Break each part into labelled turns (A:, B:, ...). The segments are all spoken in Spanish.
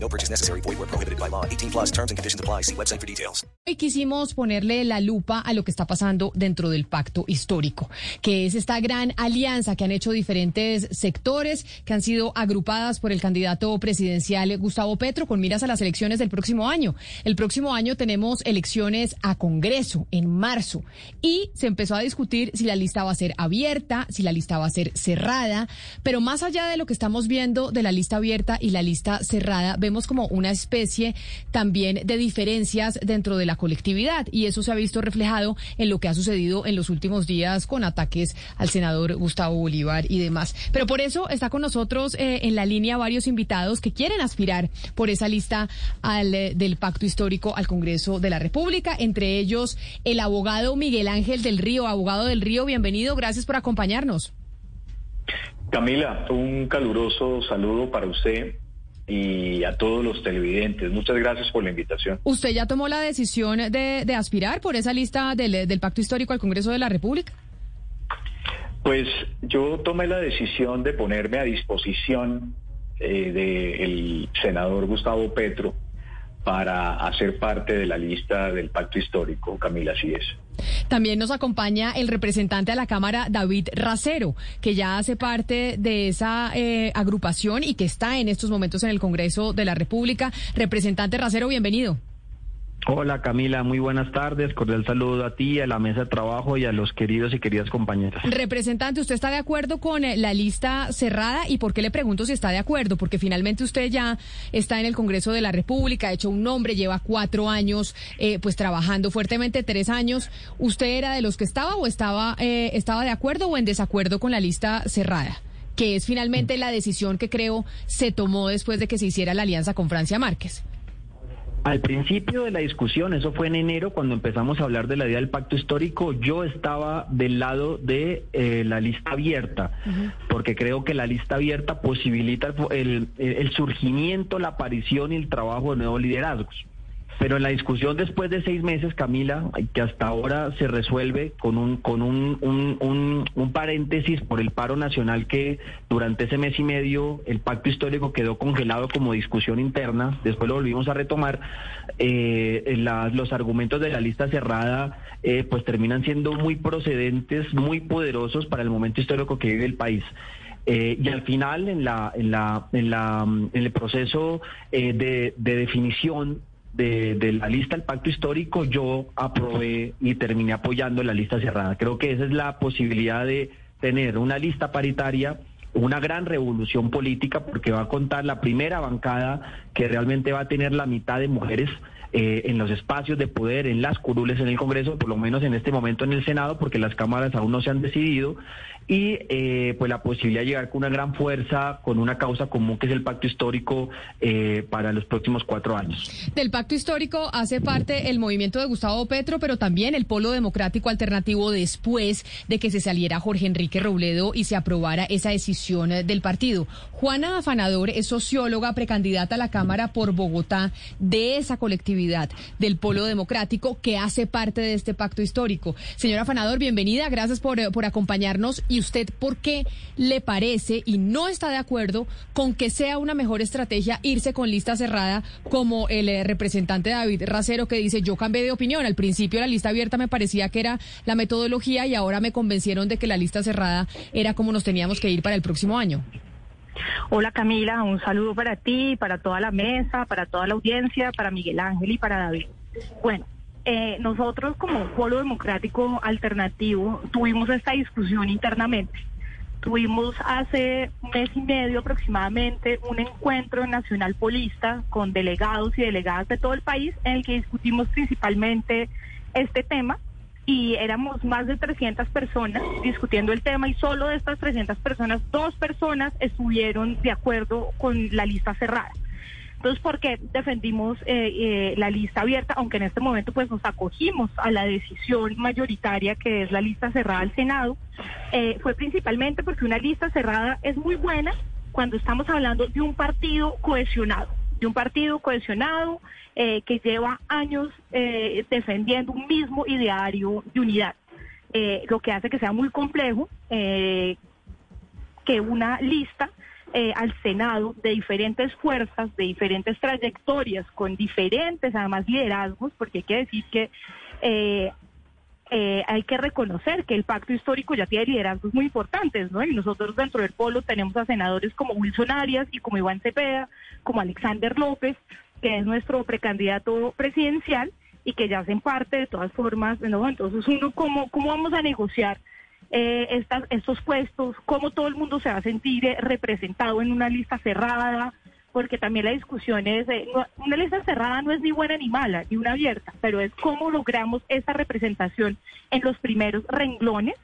A: No purchase necessary. Void where prohibited by law. 18 plus terms and conditions apply. See website for details.
B: Hoy quisimos ponerle la lupa a lo que está pasando dentro del pacto histórico, que es esta gran alianza que han hecho diferentes sectores, que han sido agrupadas por el candidato presidencial Gustavo Petro con miras a las elecciones del próximo año. El próximo año tenemos elecciones a Congreso en marzo y se empezó a discutir si la lista va a ser abierta, si la lista va a ser cerrada, pero más allá de lo que estamos viendo de la lista abierta y la lista cerrada, vemos como una especie también de diferencias dentro de la colectividad y eso se ha visto reflejado en lo que ha sucedido en los últimos días con ataques al senador Gustavo Bolívar y demás. Pero por eso está con nosotros eh, en la línea varios invitados que quieren aspirar por esa lista al, eh, del pacto histórico al Congreso de la República, entre ellos el abogado Miguel Ángel del Río. Abogado del Río, bienvenido, gracias por acompañarnos.
C: Camila, un caluroso saludo para usted y a todos los televidentes. Muchas gracias por la invitación.
B: ¿Usted ya tomó la decisión de, de aspirar por esa lista del, del, pacto histórico al Congreso de la República?
C: Pues yo tomé la decisión de ponerme a disposición eh, del senador Gustavo Petro para hacer parte de la lista del pacto histórico, Camila, así es.
B: También nos acompaña el representante a la Cámara, David Racero, que ya hace parte de esa eh, agrupación y que está en estos momentos en el Congreso de la República. Representante Racero, bienvenido.
D: Hola Camila, muy buenas tardes. Cordial saludo a ti, a la mesa de trabajo y a los queridos y queridas compañeras.
B: Representante, ¿usted está de acuerdo con eh, la lista cerrada? ¿Y por qué le pregunto si está de acuerdo? Porque finalmente usted ya está en el Congreso de la República, ha hecho un nombre, lleva cuatro años eh, pues trabajando fuertemente, tres años. ¿Usted era de los que estaba o estaba, eh, estaba de acuerdo o en desacuerdo con la lista cerrada? Que es finalmente la decisión que creo se tomó después de que se hiciera la alianza con Francia Márquez.
D: Al principio de la discusión, eso fue en enero, cuando empezamos a hablar de la idea del pacto histórico, yo estaba del lado de eh, la lista abierta, uh -huh. porque creo que la lista abierta posibilita el, el, surgimiento, la aparición y el trabajo de nuevos liderazgos. Pero en la discusión después de seis meses, Camila, que hasta ahora se resuelve con un con un, un, un, paréntesis por el paro nacional que durante ese mes y medio el pacto histórico quedó congelado como discusión interna, después lo volvimos a retomar, eh, la, los argumentos de la lista cerrada eh, pues terminan siendo muy procedentes, muy poderosos para el momento histórico que vive el país. Eh, y al final, en, la, en, la, en, la, en el proceso eh, de, definición de, de, la lista del pacto histórico, yo aprobé y terminé apoyando la lista cerrada. Creo que esa es la posibilidad de tener una lista paritaria, una gran revolución política, porque va a contar la primera bancada que realmente va a tener la mitad de mujeres. Eh, en los espacios de poder, en las curules en el Congreso, por lo menos en este momento en el Senado, porque las cámaras aún no se han decidido, y eh, pues la posibilidad de llegar con una gran fuerza, con una causa común que es el pacto histórico eh, para los próximos cuatro años.
B: Del pacto histórico hace parte el movimiento de Gustavo Petro, pero también el Polo Democrático Alternativo después de que se saliera Jorge Enrique Robledo y se aprobara esa decisión del partido. Juana Afanador es socióloga precandidata a la Cámara por Bogotá de esa colectividad del Polo Democrático que hace parte de este pacto histórico. Señora Afanador, bienvenida, gracias por, por acompañarnos. Usted por qué le parece y no está de acuerdo con que sea una mejor estrategia irse con lista cerrada como el eh, representante David Racero que dice yo cambié de opinión. Al principio la lista abierta me parecía que era la metodología y ahora me convencieron de que la lista cerrada era como nos teníamos que ir para el próximo año.
E: Hola Camila, un saludo para ti, para toda la mesa, para toda la audiencia, para Miguel Ángel y para David. Bueno, eh, nosotros como Polo Democrático Alternativo tuvimos esta discusión internamente. Tuvimos hace un mes y medio aproximadamente un encuentro nacional polista con delegados y delegadas de todo el país en el que discutimos principalmente este tema y éramos más de 300 personas discutiendo el tema y solo de estas 300 personas, dos personas estuvieron de acuerdo con la lista cerrada. Entonces, ¿por qué defendimos eh, eh, la lista abierta? Aunque en este momento pues nos acogimos a la decisión mayoritaria que es la lista cerrada al Senado, eh, fue principalmente porque una lista cerrada es muy buena cuando estamos hablando de un partido cohesionado, de un partido cohesionado que lleva años defendiendo un mismo ideario de unidad. lo que hace que sea muy complejo que una lista eh, al Senado de diferentes fuerzas, de diferentes trayectorias, con diferentes además liderazgos, porque hay que decir que eh, eh, hay que reconocer que el pacto histórico ya tiene liderazgos muy importantes, ¿no? Y nosotros dentro del polo tenemos a senadores como Wilson Arias y como Iván Cepeda, como Alexander López, que es nuestro precandidato presidencial y que ya hacen parte de todas formas, ¿no? Entonces uno, ¿cómo, cómo vamos a negociar? Eh, estas, estos puestos, cómo todo el mundo se va a sentir eh, representado en una lista cerrada, porque también la discusión es, una lista cerrada no es ni buena ni mala, ni una abierta, pero es cómo logramos esa representación en los primeros renglones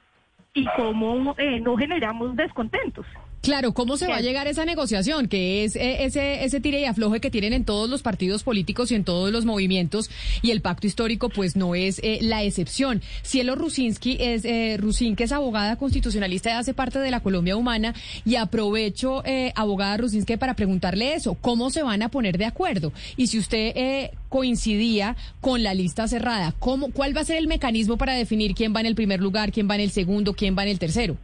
E: y cómo eh, no generamos descontentos.
B: Claro, ¿cómo se va a llegar a esa negociación? Que es eh, ese, ese tire y afloje que tienen en todos los partidos políticos y en todos los movimientos, y el pacto histórico, pues no es eh, la excepción. Cielo Rusinski es, eh, Rusin, que es abogada constitucionalista y hace parte de la Colombia Humana, y aprovecho, eh, abogada Rusinski, para preguntarle eso: ¿cómo se van a poner de acuerdo? Y si usted eh, coincidía con la lista cerrada, ¿cómo, ¿cuál va a ser el mecanismo para definir quién va en el primer lugar, quién va en el segundo, quién va en el tercero?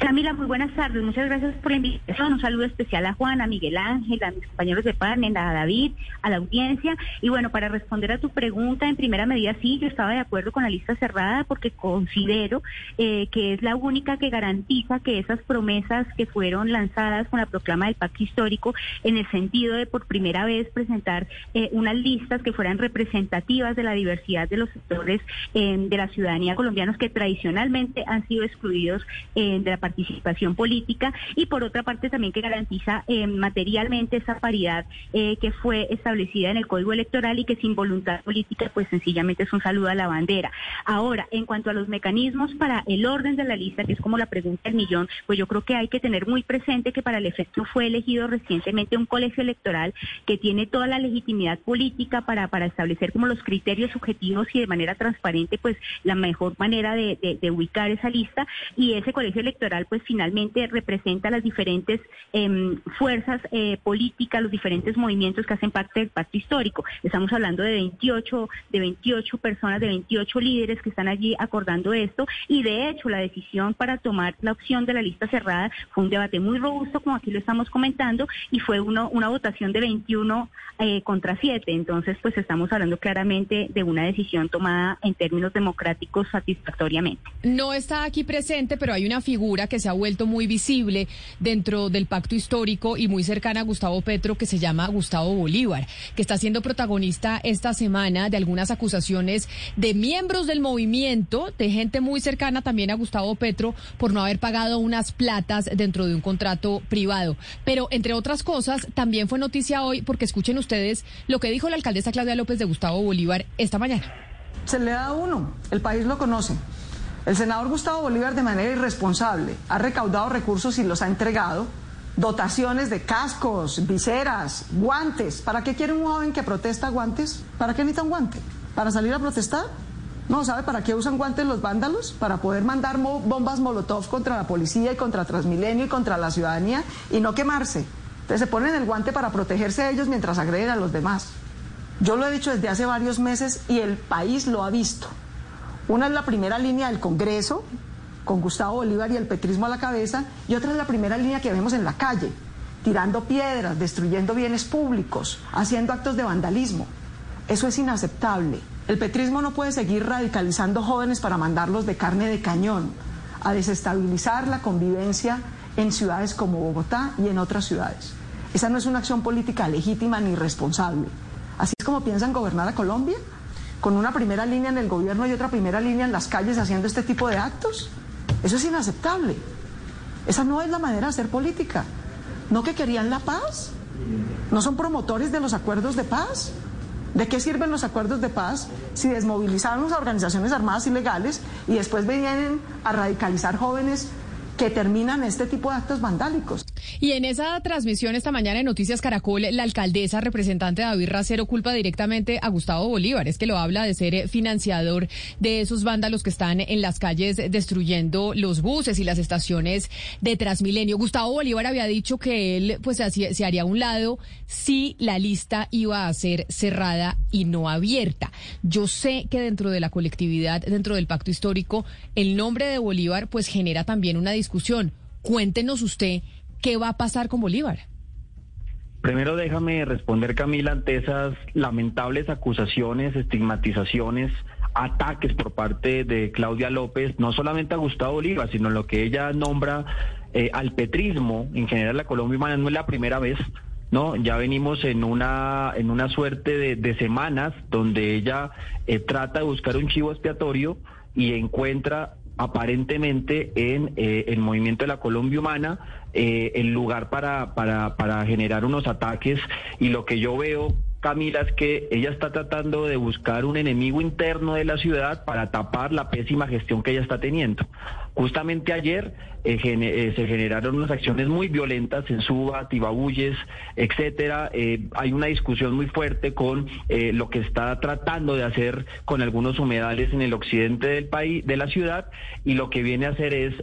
F: Camila, muy buenas tardes. Muchas gracias por la invitación. Un saludo especial a Juan, a Miguel Ángel, a mis compañeros de panel, a David, a la audiencia. Y bueno, para responder a tu pregunta, en primera medida, sí, yo estaba de acuerdo con la lista cerrada porque considero eh, que es la única que garantiza que esas promesas que fueron lanzadas con la proclama del pacto histórico, en el sentido de por primera vez presentar eh, unas listas que fueran representativas de la diversidad de los sectores eh, de la ciudadanía colombianos que tradicionalmente han sido excluidos de la participación política y por otra parte también que garantiza eh, materialmente esa paridad eh, que fue establecida en el Código Electoral y que sin voluntad política pues sencillamente es un saludo a la bandera. Ahora, en cuanto a los mecanismos para el orden de la lista, que es como la pregunta del millón, pues yo creo que hay que tener muy presente que para el efecto fue elegido recientemente un colegio electoral que tiene toda la legitimidad política para, para establecer como los criterios subjetivos y de manera transparente pues la mejor manera de, de ubicar esa lista y ese colegio electoral pues finalmente representa las diferentes em, fuerzas eh, políticas, los diferentes movimientos que hacen parte del pacto histórico. Estamos hablando de 28, de 28 personas, de 28 líderes que están allí acordando esto y de hecho la decisión para tomar la opción de la lista cerrada fue un debate muy robusto, como aquí lo estamos comentando, y fue una votación de 21 eh, contra 7. Entonces, pues estamos hablando claramente de una decisión tomada en términos democráticos satisfactoriamente.
B: No está aquí presente, pero hay una figura que se ha vuelto muy visible dentro del pacto histórico y muy cercana a Gustavo Petro, que se llama Gustavo Bolívar, que está siendo protagonista esta semana de algunas acusaciones de miembros del movimiento, de gente muy cercana también a Gustavo Petro, por no haber pagado unas platas dentro de un contrato privado. Pero, entre otras cosas, también fue noticia hoy, porque escuchen ustedes lo que dijo la alcaldesa Claudia López de Gustavo Bolívar esta mañana.
G: Se le da uno, el país lo conoce. El senador Gustavo Bolívar de manera irresponsable ha recaudado recursos y los ha entregado, dotaciones de cascos, viseras, guantes. ¿Para qué quiere un joven que protesta guantes? ¿Para qué necesita un guante? ¿Para salir a protestar? No, ¿sabe para qué usan guantes los vándalos? Para poder mandar bombas Molotov contra la policía y contra Transmilenio y contra la ciudadanía y no quemarse. Entonces se ponen el guante para protegerse a ellos mientras agreden a los demás. Yo lo he dicho desde hace varios meses y el país lo ha visto. Una es la primera línea del Congreso, con Gustavo Bolívar y el petrismo a la cabeza, y otra es la primera línea que vemos en la calle, tirando piedras, destruyendo bienes públicos, haciendo actos de vandalismo. Eso es inaceptable. El petrismo no puede seguir radicalizando jóvenes para mandarlos de carne de cañón, a desestabilizar la convivencia en ciudades como Bogotá y en otras ciudades. Esa no es una acción política legítima ni responsable. Así es como piensan gobernar a Colombia con una primera línea en el gobierno y otra primera línea en las calles haciendo este tipo de actos. Eso es inaceptable. Esa no es la manera de hacer política. ¿No que querían la paz? ¿No son promotores de los acuerdos de paz? ¿De qué sirven los acuerdos de paz si desmovilizaron a organizaciones armadas ilegales y después vienen a radicalizar jóvenes que terminan este tipo de actos vandálicos?
B: Y en esa transmisión esta mañana en Noticias Caracol, la alcaldesa representante David Racero culpa directamente a Gustavo Bolívar. Es que lo habla de ser financiador de esos vándalos que están en las calles destruyendo los buses y las estaciones de Transmilenio. Gustavo Bolívar había dicho que él pues se haría a un lado si la lista iba a ser cerrada y no abierta. Yo sé que dentro de la colectividad, dentro del pacto histórico, el nombre de Bolívar pues genera también una discusión. Cuéntenos usted qué va a pasar con Bolívar.
D: Primero déjame responder, Camila, ante esas lamentables acusaciones, estigmatizaciones, ataques por parte de Claudia López, no solamente a Gustavo Bolívar, sino lo que ella nombra eh, al petrismo, en general la Colombia humana, no es la primera vez. No, ya venimos en una en una suerte de, semanas donde ella eh, trata de buscar un chivo expiatorio y encuentra aparentemente en eh, el movimiento de la Colombia Humana eh, el lugar para, para, para generar unos ataques y lo que yo veo Camila, es que ella está tratando de buscar un enemigo interno de la ciudad para tapar la pésima gestión que ella está teniendo. Justamente ayer eh, eh, se generaron unas acciones muy violentas en Suba, Tibabuyes, etcétera. Eh, hay una discusión muy fuerte con lo que está tratando de hacer con algunos humedales en el occidente del país, de la ciudad, y lo que viene a hacer es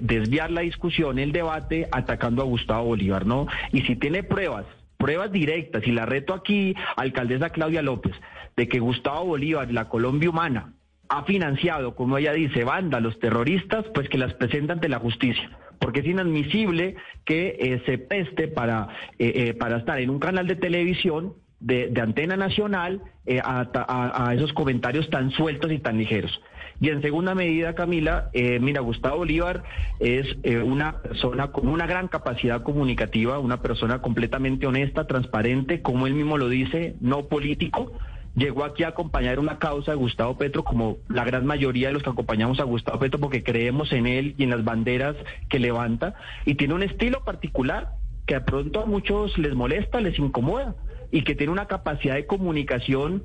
D: desviar la discusión, el debate, atacando a Gustavo Bolívar, ¿no? Y si tiene pruebas pruebas directas, y la reto aquí, alcaldesa Claudia López, de que Gustavo Bolívar, la Colombia humana, ha financiado, como ella dice, los terroristas, pues que las presenta ante la justicia. Porque es inadmisible que eh, se peste para, eh, eh, para estar en un canal de televisión de, antena nacional a, esos comentarios tan sueltos y tan ligeros. Y en segunda medida, Camila, mira, Gustavo Bolívar es una persona con una gran capacidad comunicativa, una persona completamente honesta, transparente, como él mismo lo dice, no político llegó aquí a acompañar una causa de Gustavo Petro, como la gran mayoría de los que acompañamos a Gustavo Petro, porque creemos en él y en las banderas que levanta, y tiene un estilo particular que de pronto a muchos les molesta, les incomoda, y que tiene una capacidad de comunicación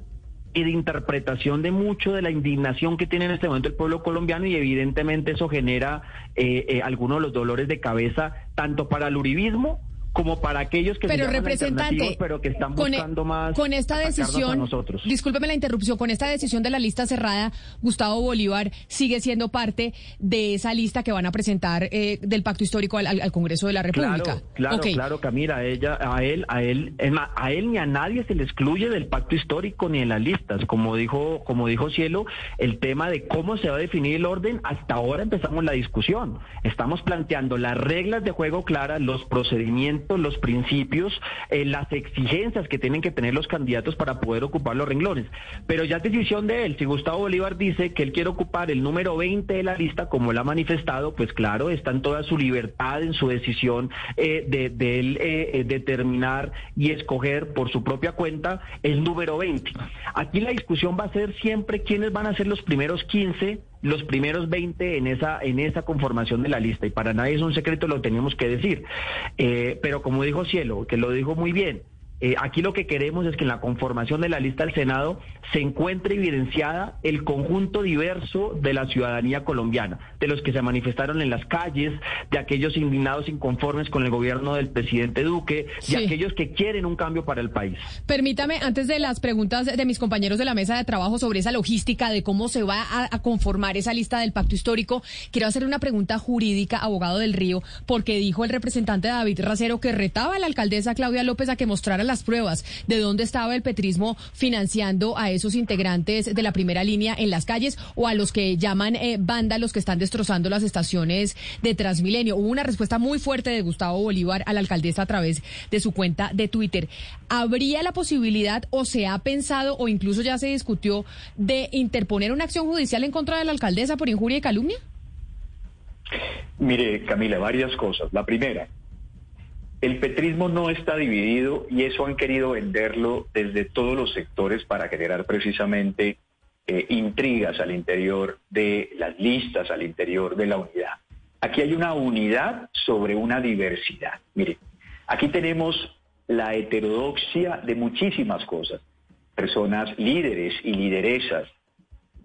D: y de interpretación de mucho de la indignación que tiene en este momento el pueblo colombiano y evidentemente eso genera eh, eh, algunos de los dolores de cabeza tanto para el uribismo como para aquellos que
B: pero representante
D: pero que están e- buscando más
B: con esta decisión
D: nosotros.
B: discúlpeme la interrupción con esta decisión de la lista cerrada Gustavo Bolívar sigue siendo parte de esa lista que van a presentar eh, del pacto histórico al, Congreso de la República.
D: claro claro claro Camila a ella a él a él a él ni a nadie se le excluye del pacto histórico ni en las listas. Como dijo como dijo Cielo el tema de cómo se va a definir el orden hasta ahora empezamos la discusión. Estamos planteando las reglas de juego claras los procedimientos los principios, eh, las exigencias que tienen que tener los candidatos para poder ocupar los renglones. Pero ya es decisión de él. Si Gustavo Bolívar dice que él quiere ocupar el número 20 de la lista, como él ha manifestado, pues claro, está en toda su libertad, en su decisión eh, de, de, él eh, determinar y escoger por su propia cuenta el número 20. Aquí la discusión va a ser siempre quiénes van a ser los primeros 15 los primeros 20 en esa, en esa conformación de la lista. Y para nadie es un secreto, lo tenemos que decir. Eh, pero como dijo Cielo, que lo dijo muy bien, eh, aquí lo que queremos es que en la conformación de la lista del Senado se encuentre evidenciada el conjunto diverso de la ciudadanía colombiana, de los que se manifestaron en las calles, de aquellos indignados inconformes con el gobierno del presidente Duque, de aquellos que quieren un cambio para el país.
B: Permítame, antes de las preguntas de mis compañeros de la mesa de trabajo sobre esa logística de cómo se va a, a conformar esa lista del pacto histórico, quiero hacer una pregunta jurídica, abogado del Río, porque dijo el representante David Racero que retaba a la alcaldesa Claudia López a que mostrara la las pruebas de dónde estaba el petrismo financiando a esos integrantes de la primera línea en las calles o a los que llaman eh, vándalos que están destrozando las estaciones de Transmilenio. Hubo una respuesta muy fuerte de Gustavo Bolívar a la alcaldesa a través de su cuenta de Twitter. ¿Habría la posibilidad o se ha pensado o incluso ya se discutió de interponer una acción judicial en contra de la alcaldesa por injuria y calumnia?
C: Mire, Camila, varias cosas. La primera, el petrismo no está dividido y eso han querido venderlo desde todos los sectores para generar precisamente eh, intrigas al interior de las listas, al interior de la unidad. Aquí hay una unidad sobre una diversidad. Mire, aquí tenemos la heterodoxia de muchísimas cosas. Personas líderes y lideresas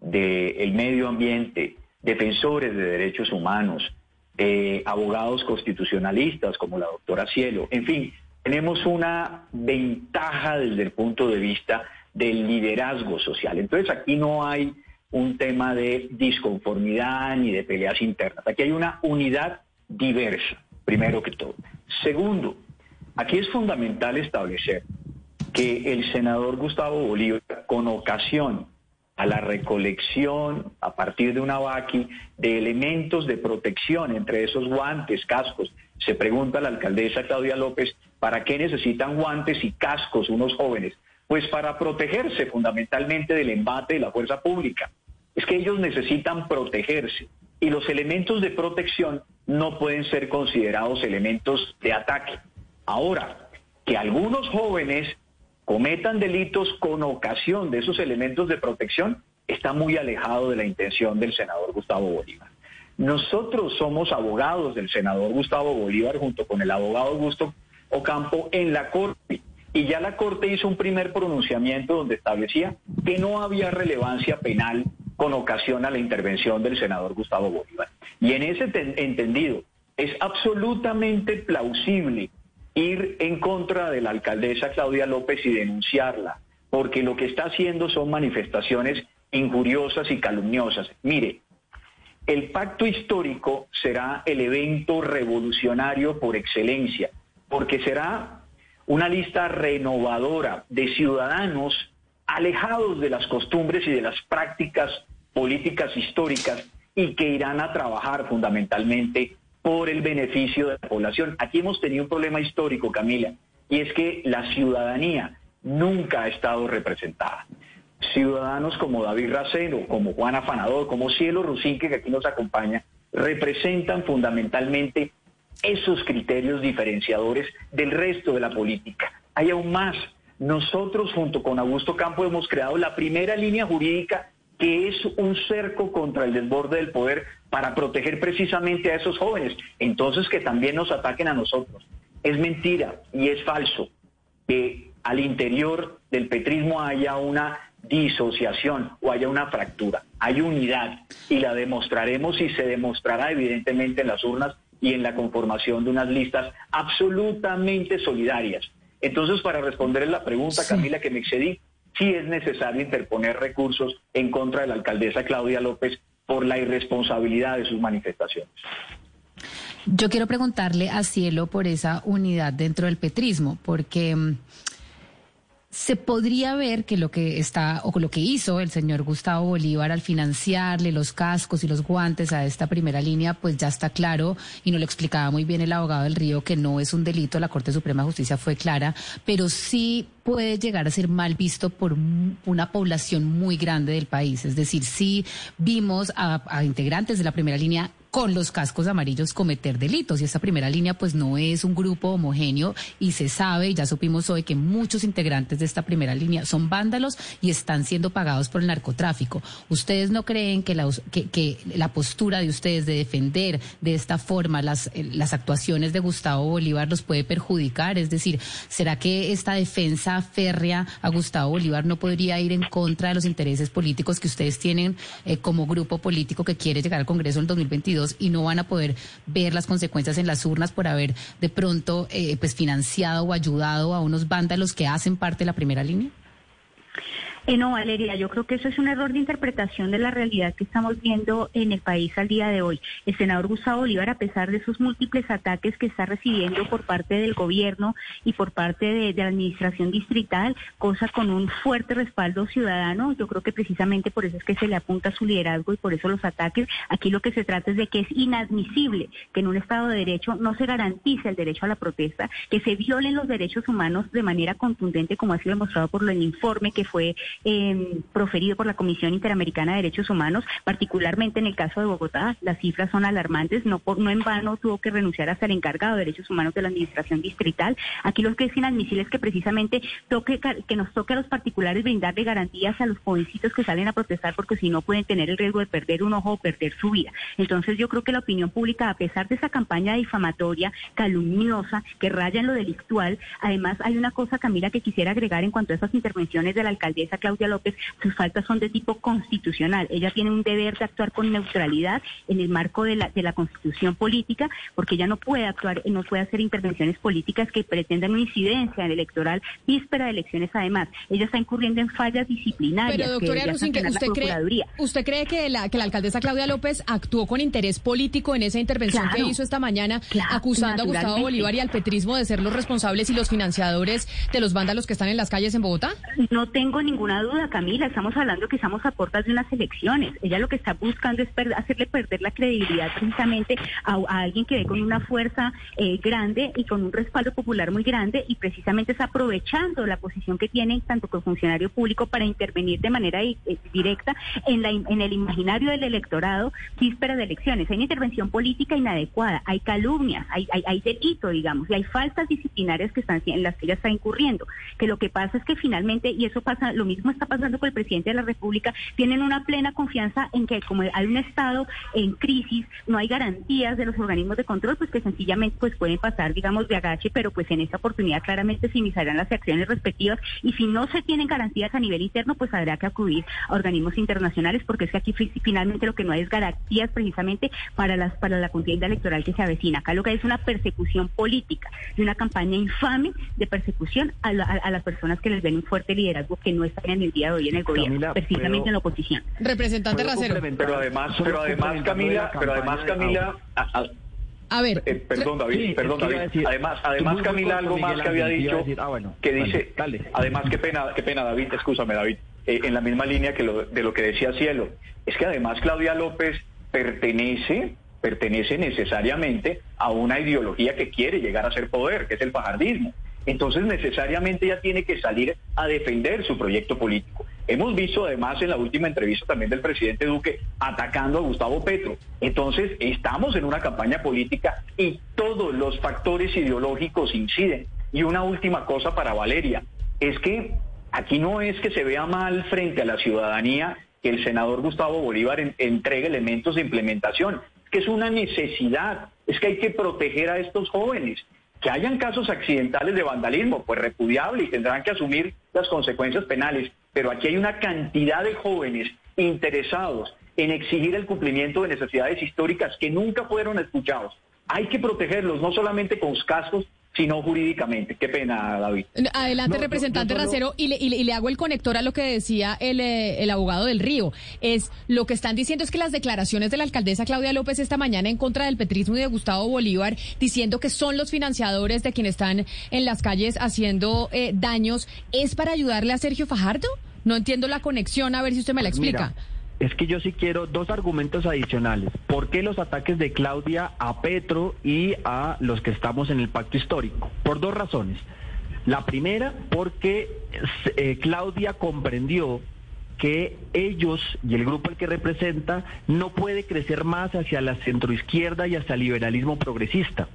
C: del medio ambiente, defensores de derechos humanos, eh, abogados constitucionalistas como la doctora Cielo. En fin, tenemos una ventaja desde el punto de vista del liderazgo social. Entonces aquí no hay un tema de disconformidad ni de peleas internas. Aquí hay una unidad diversa, primero que todo. Segundo, aquí es fundamental establecer que el senador Gustavo Bolívar, con ocasión a la recolección a partir de una vaqui de elementos de protección, entre esos guantes, cascos. Se pregunta la alcaldesa Claudia López, ¿para qué necesitan guantes y cascos unos jóvenes? Pues para protegerse fundamentalmente del embate de la fuerza pública. Es que ellos necesitan protegerse y los elementos de protección no pueden ser considerados elementos de ataque. Ahora, que algunos jóvenes cometan delitos con ocasión de esos elementos de protección está muy alejado de la intención del senador Gustavo Bolívar. Nosotros somos abogados del senador Gustavo Bolívar junto con el abogado Augusto Ocampo en la Corte. Y ya la Corte hizo un primer pronunciamiento donde establecía que no había relevancia penal con ocasión a la intervención del senador Gustavo Bolívar. Y en ese entendido, es absolutamente plausible ir en contra de la alcaldesa Claudia López y denunciarla, porque lo que está haciendo son manifestaciones injuriosas y calumniosas. Mire, el pacto histórico será el evento revolucionario por excelencia, porque será una lista renovadora de ciudadanos alejados de las costumbres y de las prácticas políticas históricas y que irán a trabajar fundamentalmente por el beneficio de la población. Aquí hemos tenido un problema histórico, Camila, y es que la ciudadanía nunca ha estado representada. Ciudadanos como David Racero, como Juan Afanador, como Cielo Rusinque, que aquí nos acompaña, representan fundamentalmente esos criterios diferenciadores del resto de la política. Hay aún más. Nosotros, junto con Augusto Campo, hemos creado la primera línea jurídica que es un cerco contra el desborde del poder para proteger precisamente a esos jóvenes. Entonces que también nos ataquen a nosotros. Es mentira y es falso que al interior del petrismo haya una disociación o haya una fractura. Hay unidad y la demostraremos y se demostrará evidentemente en las urnas y en la conformación de unas listas absolutamente solidarias. Entonces, para responder la pregunta, Camila, que me excedí, sí es necesario interponer recursos en contra de la alcaldesa Claudia López por la irresponsabilidad de sus manifestaciones.
H: Yo quiero preguntarle a Cielo por esa unidad dentro del petrismo, porque mm, se podría ver que lo que está o lo que hizo el señor Gustavo Bolívar al financiarle los cascos y los guantes a esta primera línea, pues ya está claro y no lo explicaba muy bien el abogado del Río que no es un delito, la Corte Suprema de Justicia fue clara, pero sí puede llegar a ser mal visto por una población muy grande del país. Es decir, sí vimos a, a integrantes de la primera línea con los cascos amarillos cometer delitos. Y esta primera línea pues no es un grupo homogéneo y se sabe, y ya supimos hoy, que muchos integrantes de esta primera línea son vándalos y están siendo pagados por el narcotráfico. ¿Ustedes no creen que la, que, que la postura de ustedes de defender de esta forma las, eh, las actuaciones de Gustavo Bolívar los puede perjudicar? Es decir, ¿será que esta defensa férrea a Gustavo Bolívar no podría ir en contra de los intereses políticos que ustedes tienen eh, como grupo político que quiere llegar al Congreso en el 2022? y no van a poder ver las consecuencias en las urnas por haber de pronto eh, pues financiado o ayudado a unos vándalos que hacen parte de la primera línea?
F: Eh, no, Valeria, yo creo que eso es un error de interpretación de la realidad que estamos viendo en el país al día de hoy. El senador Gustavo Bolívar, a pesar de sus múltiples ataques que está recibiendo por parte del gobierno y por parte de, la administración distrital, cosa con un fuerte respaldo ciudadano, yo creo que precisamente por eso es que se le apunta su liderazgo y por eso los ataques. Aquí lo que se trata es de que es inadmisible que en un Estado de Derecho no se garantice el derecho a la protesta, que se violen los derechos humanos de manera contundente, como ha sido demostrado por el informe que fue eh, proferido por la Comisión Interamericana de Derechos Humanos, particularmente en el caso de Bogotá, las cifras son alarmantes, no, por, no en vano tuvo que renunciar hasta el encargado de Derechos Humanos de la Administración Distrital. Aquí lo que es inadmisible es que precisamente toque, que nos toque a los particulares brindarle garantías a los jovencitos que salen a protestar porque si no pueden tener el riesgo de perder un ojo o perder su vida. Entonces yo creo que la opinión pública, a pesar de esa campaña difamatoria, calumniosa, que raya en lo delictual, además hay una cosa, Camila, que quisiera agregar en cuanto a esas intervenciones de la alcaldesa que Claudia López, sus faltas son de tipo constitucional. Ella tiene un deber de actuar con neutralidad en el marco de la, de la constitución política, porque ella no puede actuar, no puede hacer intervenciones políticas que pretendan una incidencia electoral víspera de elecciones además. Ella está incurriendo en fallas disciplinarias.
B: Pero doctora
F: que
B: ¿usted cree, ¿usted cree que la, que la alcaldesa Claudia López actuó con interés político en esa intervención que hizo esta mañana, acusando a Gustavo Bolívar y al petrismo de ser los responsables y los financiadores de los vándalos que están en las calles en Bogotá?
F: No tengo ninguna duda, Camila. Estamos hablando que estamos a puertas de unas elecciones. Ella lo que está buscando es hacerle perder la credibilidad precisamente a, alguien que ve con una fuerza eh, grande y con un respaldo popular muy grande y precisamente está aprovechando la posición que tiene tanto como funcionario público para intervenir de manera eh, directa en, la, en el imaginario del electorado víspera de elecciones. Hay una intervención política inadecuada, hay calumnias, hay, hay, hay delito, digamos, y hay faltas disciplinarias que están en las que ella está incurriendo. Que lo que pasa es que finalmente, y eso pasa, lo mismo está pasando con el presidente de la República, tienen una plena confianza en que como hay un Estado en crisis, no hay garantías de los organismos de control, pues que sencillamente pues pueden pasar, digamos, de agache, pero pues en esta oportunidad claramente se iniciarán las acciones respectivas y si no se tienen garantías a nivel interno, pues habrá que acudir a organismos internacionales porque es que aquí finalmente lo que no hay es garantías precisamente para las para la contienda electoral que se avecina. Acá lo que hay es una persecución política y una campaña infame de persecución a, las personas que les ven un fuerte liderazgo que no están en el día de hoy en el gobierno, precisamente en la oposición.
B: Representante Racero.
C: Pero además, pero además Camila, pero además Camila,
B: a ver,
C: eh, perdón David, perdón David. además, además Camila algo más que había dicho, ah, que dice, además qué pena, qué pena David, escúchame David, eh, en la misma línea que lo, de lo que decía Cielo, es que además Claudia López pertenece, pertenece necesariamente a una ideología que quiere llegar a ser poder, que es el pajardismo. Entonces necesariamente ella tiene que salir a defender su proyecto político. Hemos visto además en la última entrevista también del presidente Duque atacando a Gustavo Petro. Entonces estamos en una campaña política y todos los factores ideológicos inciden. Y una última cosa para Valeria, es que aquí no es que se vea mal frente a la ciudadanía que el senador Gustavo Bolívar entregue elementos de implementación, que es una necesidad, es que hay que proteger a estos jóvenes. Que hayan casos accidentales de vandalismo, pues repudiable y tendrán que asumir las consecuencias penales. Pero aquí hay una cantidad de jóvenes interesados en exigir el cumplimiento de necesidades históricas que nunca fueron escuchados. Hay que protegerlos, no solamente con cascos, sino jurídicamente. Qué pena, David.
B: Adelante, representante Racero, y le, y, le, hago el conector a lo que decía el, eh, el, abogado del Río. Es lo que están diciendo es que las declaraciones de la alcaldesa Claudia López esta mañana en contra del petrismo y de Gustavo Bolívar, diciendo que son los financiadores de quienes están en las calles haciendo eh, daños, ¿es para ayudarle a Sergio Fajardo? No entiendo la conexión, a ver si usted me la explica.
D: Es que yo sí quiero dos argumentos adicionales. ¿Por qué los ataques de Claudia a Petro y a los que estamos en el pacto histórico? Por dos razones. La primera, porque eh, Claudia comprendió que ellos y el grupo al que representa no puede crecer más hacia la centroizquierda y hacia el liberalismo progresista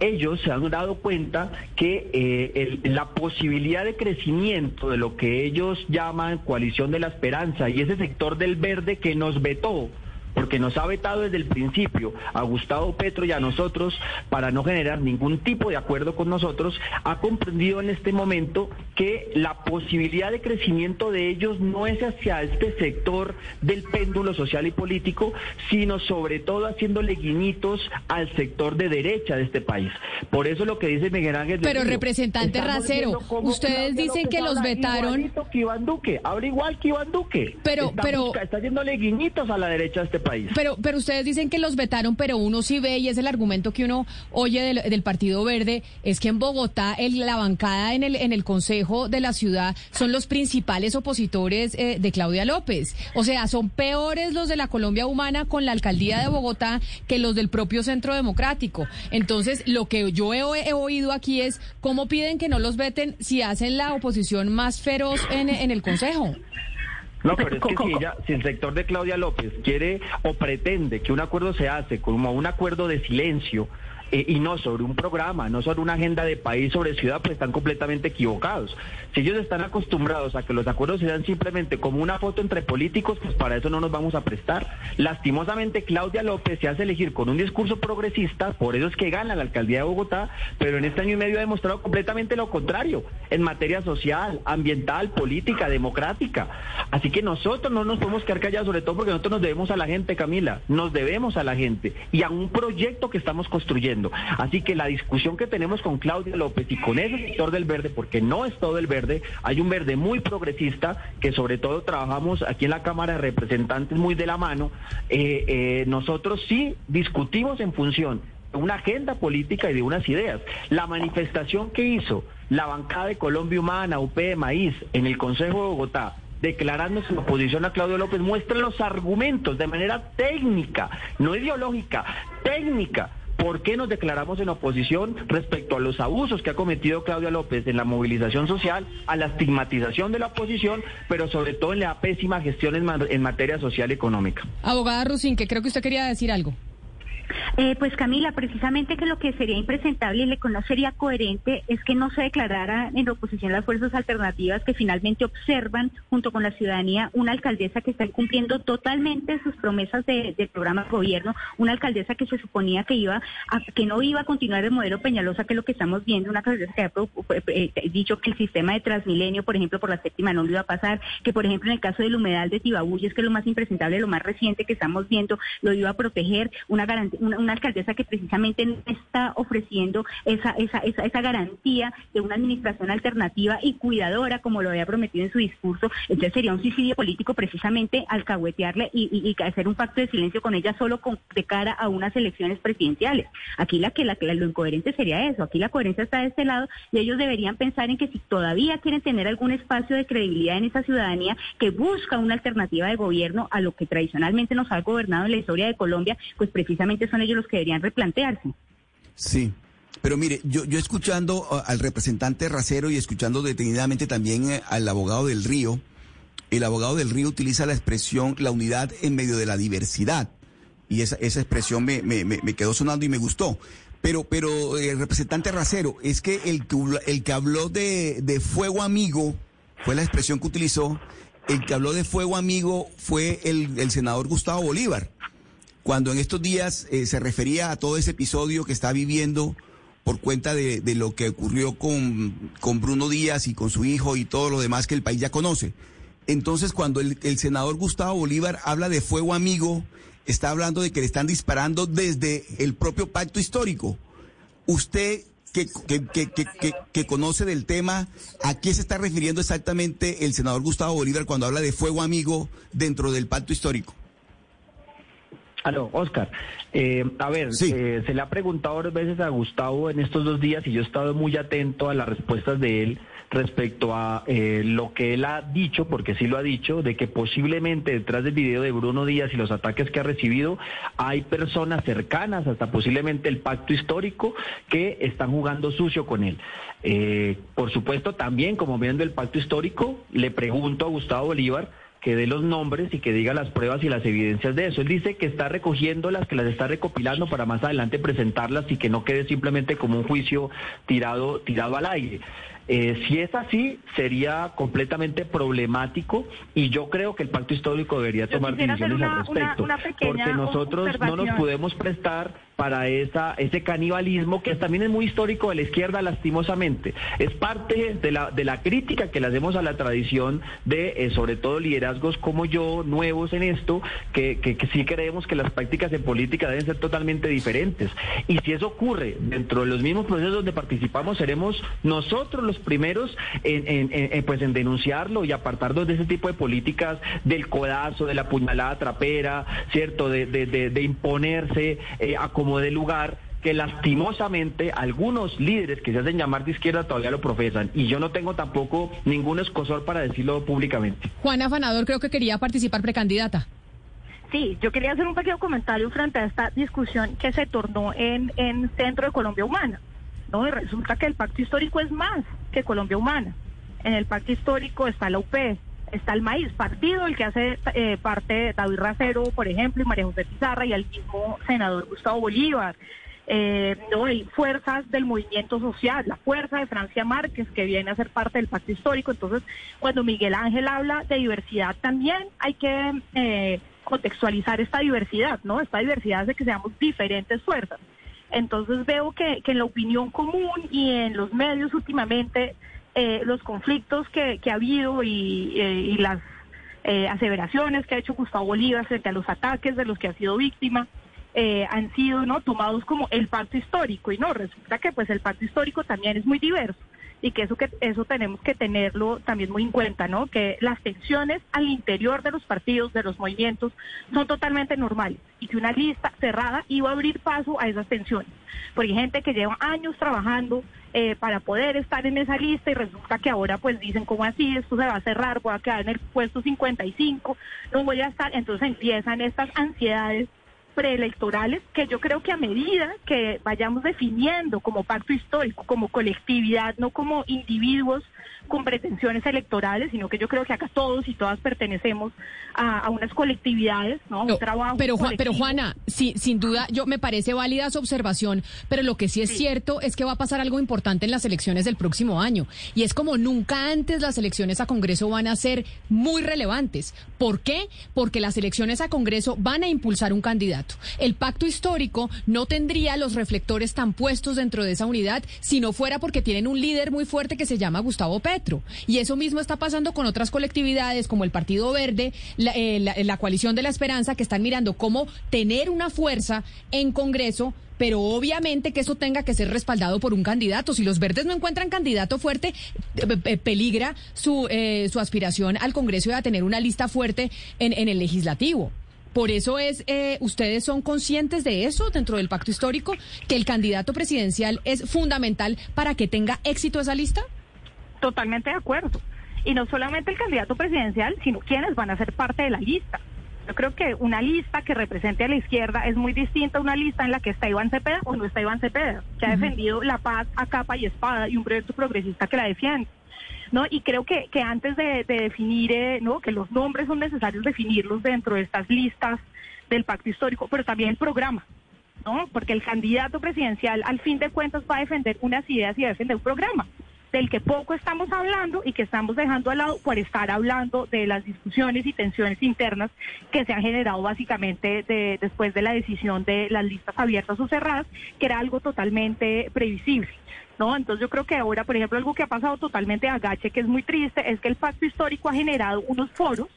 D: ellos se han dado cuenta que eh, la posibilidad de crecimiento de lo que ellos llaman coalición de la esperanza y ese sector del verde que nos vetó porque nos ha vetado desde el principio a Gustavo Petro y a nosotros para no generar ningún tipo de acuerdo con nosotros, ha comprendido en este momento que la posibilidad de crecimiento de ellos no es hacia este sector del péndulo social y político, sino sobre todo haciéndole guiñitos al sector de derecha de este país. Por eso lo que dice Miguel Ángel.
B: Pero representante Racero, ustedes dicen que los vetaron.
D: Que Iván Duque, ahora igual que Iván Duque.
B: Pero,
D: está,
B: pero.
D: está haciéndole guiñitos a la derecha de este país.
B: Pero, pero ustedes dicen que los vetaron, pero uno sí ve, y es el argumento que uno oye del, Partido Verde, es que en Bogotá el, la bancada en el, en el Consejo de la Ciudad son los principales opositores eh, de Claudia López. O sea, son peores los de la Colombia Humana con la alcaldía de Bogotá que los del propio Centro Democrático. Entonces, lo que yo he, he oído aquí es cómo piden que no los veten si hacen la oposición más feroz en, en el Consejo.
D: No, pero es que si, ella, si el sector de Claudia López quiere o pretende que un acuerdo se hace como un acuerdo de silencio, eh, y no sobre un programa, no sobre una agenda de país, sobre ciudad, pues están completamente equivocados. Si ellos están acostumbrados a que los acuerdos se dan simplemente como una foto entre políticos, pues para eso no nos vamos a prestar. Lastimosamente, Claudia López se hace elegir con un discurso progresista, por eso es que gana la alcaldía de Bogotá, pero en este año y medio ha demostrado completamente lo contrario, en materia social, ambiental, política, democrática. Así que nosotros no nos podemos quedar callados, sobre todo porque nosotros nos debemos a la gente, Camila, nos debemos a la gente y a un proyecto que estamos construyendo. Así que la discusión que tenemos con Claudia López y con ese sector del verde, porque no es todo el verde, hay un verde muy progresista que sobre todo trabajamos aquí en la Cámara de Representantes muy de la mano, eh, eh, nosotros sí discutimos en función de una agenda política y de unas ideas. La manifestación que hizo la bancada de Colombia Humana, UP de Maíz, en el Consejo de Bogotá, declarando su oposición a Claudio López, muestra los argumentos de manera técnica, no ideológica, técnica. ¿Por qué nos declaramos en oposición respecto a los abusos que ha cometido Claudia López en la movilización social, a la estigmatización de la oposición, pero sobre todo en la pésima gestión en, materia social y económica?
B: Abogada Rusín, que creo que usted quería decir algo.
F: Eh, pues Camila, precisamente que lo que sería impresentable y le no sería coherente es que no se declarara en oposición las fuerzas alternativas que finalmente observan junto con la ciudadanía una alcaldesa que está cumpliendo totalmente sus promesas de, del programa de gobierno, una alcaldesa que se suponía que iba a, que no iba a continuar el modelo Peñalosa, que es lo que estamos viendo, una alcaldesa que ha eh, eh, dicho que el sistema de Transmilenio, por ejemplo, por la séptima no lo iba a pasar, que por ejemplo en el caso del humedal de Tibabuyes, que es lo más impresentable, lo más reciente que estamos viendo, lo iba a proteger, una garantía una, alcaldesa que precisamente no está ofreciendo esa, esa, esa, esa garantía de una administración alternativa y cuidadora, como lo había prometido en su discurso. Entonces sería un suicidio político precisamente alcahuetearle y, y, hacer un pacto de silencio con ella solo de cara a unas elecciones presidenciales. Aquí la que la, lo incoherente sería eso, aquí la coherencia está de este lado y ellos deberían pensar en que si todavía quieren tener algún espacio de credibilidad en esa ciudadanía que busca una alternativa de gobierno a lo que tradicionalmente nos ha gobernado en la historia de Colombia, pues precisamente son ellos los que deberían replantearse.
I: Sí. Pero mire, yo, escuchando uh, al representante Racero y escuchando detenidamente también eh, al abogado del Río, el abogado del Río utiliza la expresión la unidad en medio de la diversidad. Y esa, esa expresión me, me, me quedó sonando y me gustó. Pero, pero el eh, representante Racero, es que el, el que habló de, de fuego amigo, fue la expresión que utilizó, el que habló de fuego amigo fue el, el senador Gustavo Bolívar cuando en estos días eh, se refería a todo ese episodio que está viviendo por cuenta de, lo que ocurrió con, con, Bruno Díaz y con su hijo y todo lo demás que el país ya conoce. Entonces, cuando el, senador Gustavo Bolívar habla de fuego amigo, está hablando de que le están disparando desde el propio pacto histórico. Usted que, que, que, conoce del tema, ¿a qué se está refiriendo exactamente el senador Gustavo Bolívar cuando habla de fuego amigo dentro del pacto histórico?
D: Aló, Oscar. Eh, a ver, eh, se le ha preguntado varias veces a Gustavo en estos dos días y yo he estado muy atento a las respuestas de él respecto a eh, lo que él ha dicho, porque sí lo ha dicho, de que posiblemente detrás del video de Bruno Díaz y los ataques que ha recibido hay personas cercanas, hasta posiblemente el pacto histórico, que están jugando sucio con él. por supuesto, también como viendo el pacto histórico, le pregunto a Gustavo Bolívar, que dé los nombres y que diga las pruebas y las evidencias de eso. Él dice que está recogiendo las que las está recopilando para más adelante presentarlas y que no quede simplemente como un juicio tirado, tirado al aire. Eh, si es así, sería completamente problemático y yo creo que el pacto histórico debería tomar decisiones al respecto, porque nosotros no nos podemos prestar para esa, ese canibalismo que también es muy histórico de la izquierda, lastimosamente. Es parte de la, de la crítica que le hacemos a la tradición de, eh, sobre todo, liderazgos como yo, nuevos en esto, que, que, sí creemos que las prácticas en política deben ser totalmente diferentes. Y si eso ocurre dentro de los mismos procesos donde participamos, seremos nosotros los primeros en, pues en denunciarlo y apartarnos de ese tipo de políticas del codazo, de la puñalada trapera, ¿cierto? De, de, imponerse eh, a como de lugar que lastimosamente algunos líderes que se hacen llamar de izquierda todavía lo profesan y yo no tengo tampoco ningún escosor para decirlo públicamente.
B: Juana Fanador creo que quería participar precandidata.
E: Sí, yo quería hacer un pequeño comentario frente a esta discusión que se tornó en, en Centro de Colombia Humana. No, y resulta que el pacto histórico es más que Colombia Humana. En el pacto histórico está la UP, está el maíz, partido, el que hace eh, parte David Racero, por ejemplo, y María José Pizarra y el mismo senador Gustavo Bolívar. Eh, no hay fuerzas del movimiento social, la fuerza de Francia Márquez que viene a ser parte del pacto histórico. Entonces, cuando Miguel Ángel habla de diversidad, también hay que eh, contextualizar esta diversidad, ¿no? Esta diversidad de que seamos diferentes fuerzas. Entonces veo que, que en la opinión común y en los medios últimamente eh, los conflictos que, ha habido y, eh, las eh, aseveraciones que ha hecho Gustavo Bolívar frente a los ataques de los que ha sido víctima han sido no tomados como el pacto histórico. Y no resulta que pues el pacto histórico también es muy diverso y que eso que eso tenemos que tenerlo también muy en cuenta, ¿no? Que las tensiones al interior de los partidos, de los movimientos, son totalmente normales y que una lista cerrada iba a abrir paso a esas tensiones. Porque hay gente que lleva años trabajando eh, para poder estar en esa lista y resulta que ahora pues dicen, ¿cómo así? Esto se va a cerrar, voy a quedar en el puesto 55, no voy a estar. Entonces empiezan estas ansiedades preelectorales que yo creo que a medida que vayamos definiendo como pacto histórico, como colectividad, no como individuos con pretensiones electorales, sino que yo creo que acá todos y todas pertenecemos a, unas colectividades, ¿no? un trabajo.
B: Pero, pero Juana, sí, sin duda, yo me parece válida su observación, pero lo que sí es cierto es que va a pasar algo importante en las elecciones del próximo año. Y es como nunca antes las elecciones a Congreso van a ser muy relevantes. ¿Por qué? Porque las elecciones a Congreso van a impulsar un candidato. El pacto histórico no tendría los reflectores tan puestos dentro de esa unidad si no fuera porque tienen un líder muy fuerte que se llama Gustavo Petro. Y eso mismo está pasando con otras colectividades como el Partido Verde, la, eh, la coalición de la esperanza, que están mirando cómo tener una fuerza en Congreso pero obviamente que eso tenga que ser respaldado por un candidato. Si los verdes no encuentran candidato fuerte, eh, eh, peligra su, su aspiración al Congreso y a tener una lista fuerte en, en el legislativo. Por eso es, eh, ustedes son conscientes de eso dentro del pacto histórico, que el candidato presidencial es fundamental para que tenga éxito esa lista.
E: Totalmente de acuerdo. Y no solamente el candidato presidencial, sino quienes van a ser parte de la lista. Yo creo que una lista que represente a la izquierda es muy distinta a una lista en la que está Iván Cepeda o no está Iván Cepeda, que ha defendido la paz a capa y espada y un proyecto progresista que la defiende. ¿No? Y creo que, que antes de, definir, eh, ¿no? Que los nombres son necesarios definirlos dentro de estas listas del pacto histórico, pero también el programa, ¿no? Porque el candidato presidencial, al fin de cuentas, va a defender unas ideas y va a defender un programa del que poco estamos hablando y que estamos dejando al lado por estar hablando de las discusiones y tensiones internas que se han generado básicamente después de la decisión de las listas abiertas o cerradas, que era algo totalmente previsible. ¿No? Entonces yo creo que ahora, por ejemplo, algo que ha pasado totalmente agache, que es muy triste, es que el pacto histórico ha generado unos foros